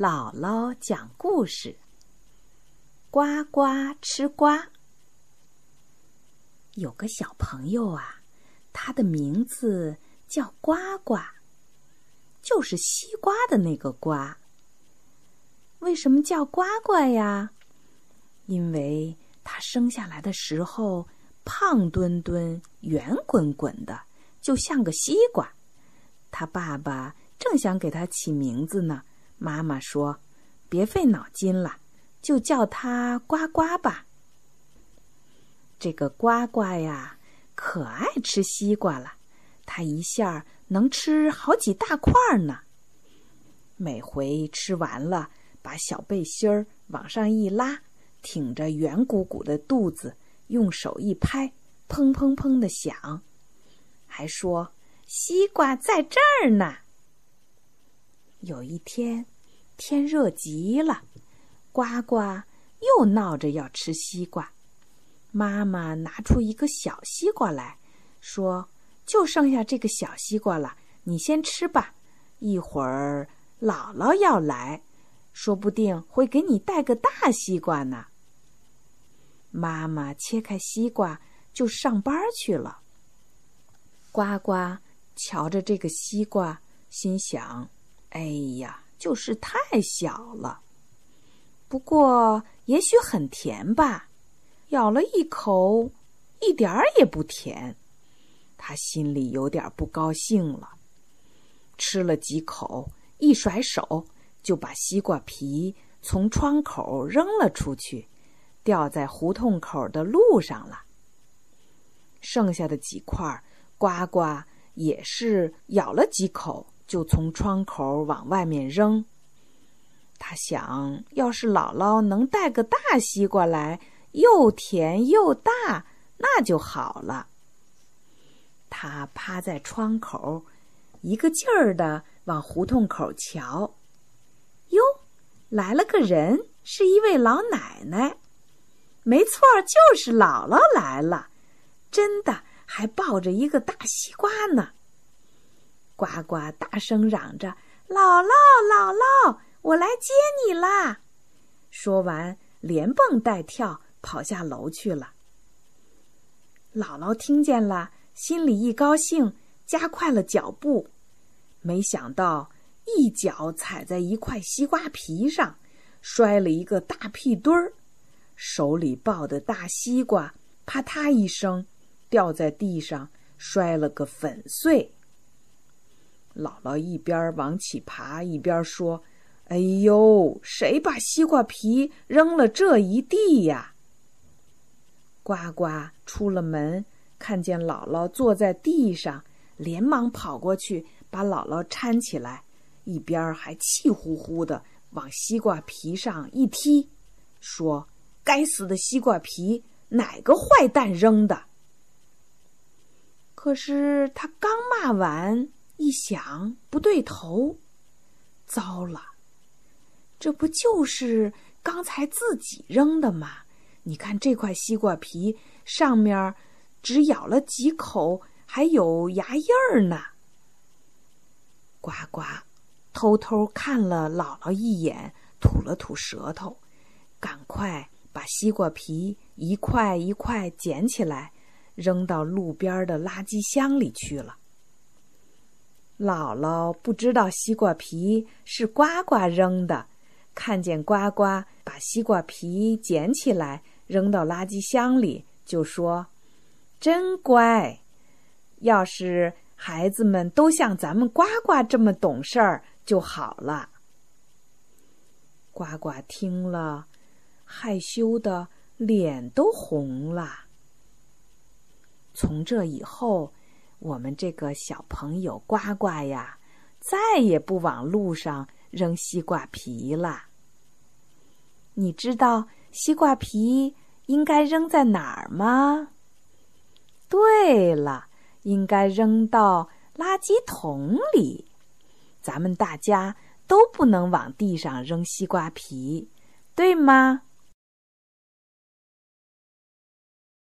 姥姥讲故事：呱呱吃瓜。有个小朋友啊，他的名字叫呱呱，就是西瓜的那个瓜。为什么叫呱呱呀？因为他生下来的时候胖墩墩、圆滚滚的，就像个西瓜。他爸爸正想给他起名字呢。妈妈说：“别费脑筋了，就叫它呱呱吧。”这个呱呱呀，可爱吃西瓜了。它一下能吃好几大块呢。每回吃完了，把小背心儿往上一拉，挺着圆鼓鼓的肚子，用手一拍，砰砰砰的响，还说：“西瓜在这儿呢。”有一天，天热极了，呱呱又闹着要吃西瓜。妈妈拿出一个小西瓜来说：“就剩下这个小西瓜了，你先吃吧。一会儿姥姥要来，说不定会给你带个大西瓜呢。”妈妈切开西瓜就上班去了。呱呱瞧着这个西瓜，心想。哎呀，就是太小了。不过也许很甜吧。咬了一口，一点儿也不甜。他心里有点不高兴了。吃了几口，一甩手就把西瓜皮从窗口扔了出去，掉在胡同口的路上了。剩下的几块，呱呱也是咬了几口。就从窗口往外面扔。他想，要是姥姥能带个大西瓜来，又甜又大，那就好了。他趴在窗口，一个劲儿的往胡同口瞧。哟，来了个人，是一位老奶奶。没错，就是姥姥来了，真的，还抱着一个大西瓜呢。呱呱大声嚷着：“姥姥，姥姥，我来接你啦！”说完，连蹦带跳跑下楼去了。姥姥听见了，心里一高兴，加快了脚步。没想到，一脚踩在一块西瓜皮上，摔了一个大屁墩儿，手里抱的大西瓜啪嗒一声掉在地上，摔了个粉碎。姥姥一边往起爬，一边说：“哎呦，谁把西瓜皮扔了这一地呀？”呱呱出了门，看见姥姥坐在地上，连忙跑过去把姥姥搀起来，一边还气呼呼的往西瓜皮上一踢，说：“该死的西瓜皮，哪个坏蛋扔的？”可是他刚骂完。一想不对头，糟了！这不就是刚才自己扔的吗？你看这块西瓜皮上面只咬了几口，还有牙印儿呢。呱呱偷偷看了姥姥一眼，吐了吐舌头，赶快把西瓜皮一块一块捡起来，扔到路边的垃圾箱里去了。姥姥不知道西瓜皮是呱呱扔的，看见呱呱把西瓜皮捡起来扔到垃圾箱里，就说：“真乖。要是孩子们都像咱们呱呱这么懂事儿就好了。”呱呱听了，害羞的脸都红了。从这以后。我们这个小朋友呱呱呀，再也不往路上扔西瓜皮了。你知道西瓜皮应该扔在哪儿吗？对了，应该扔到垃圾桶里。咱们大家都不能往地上扔西瓜皮，对吗？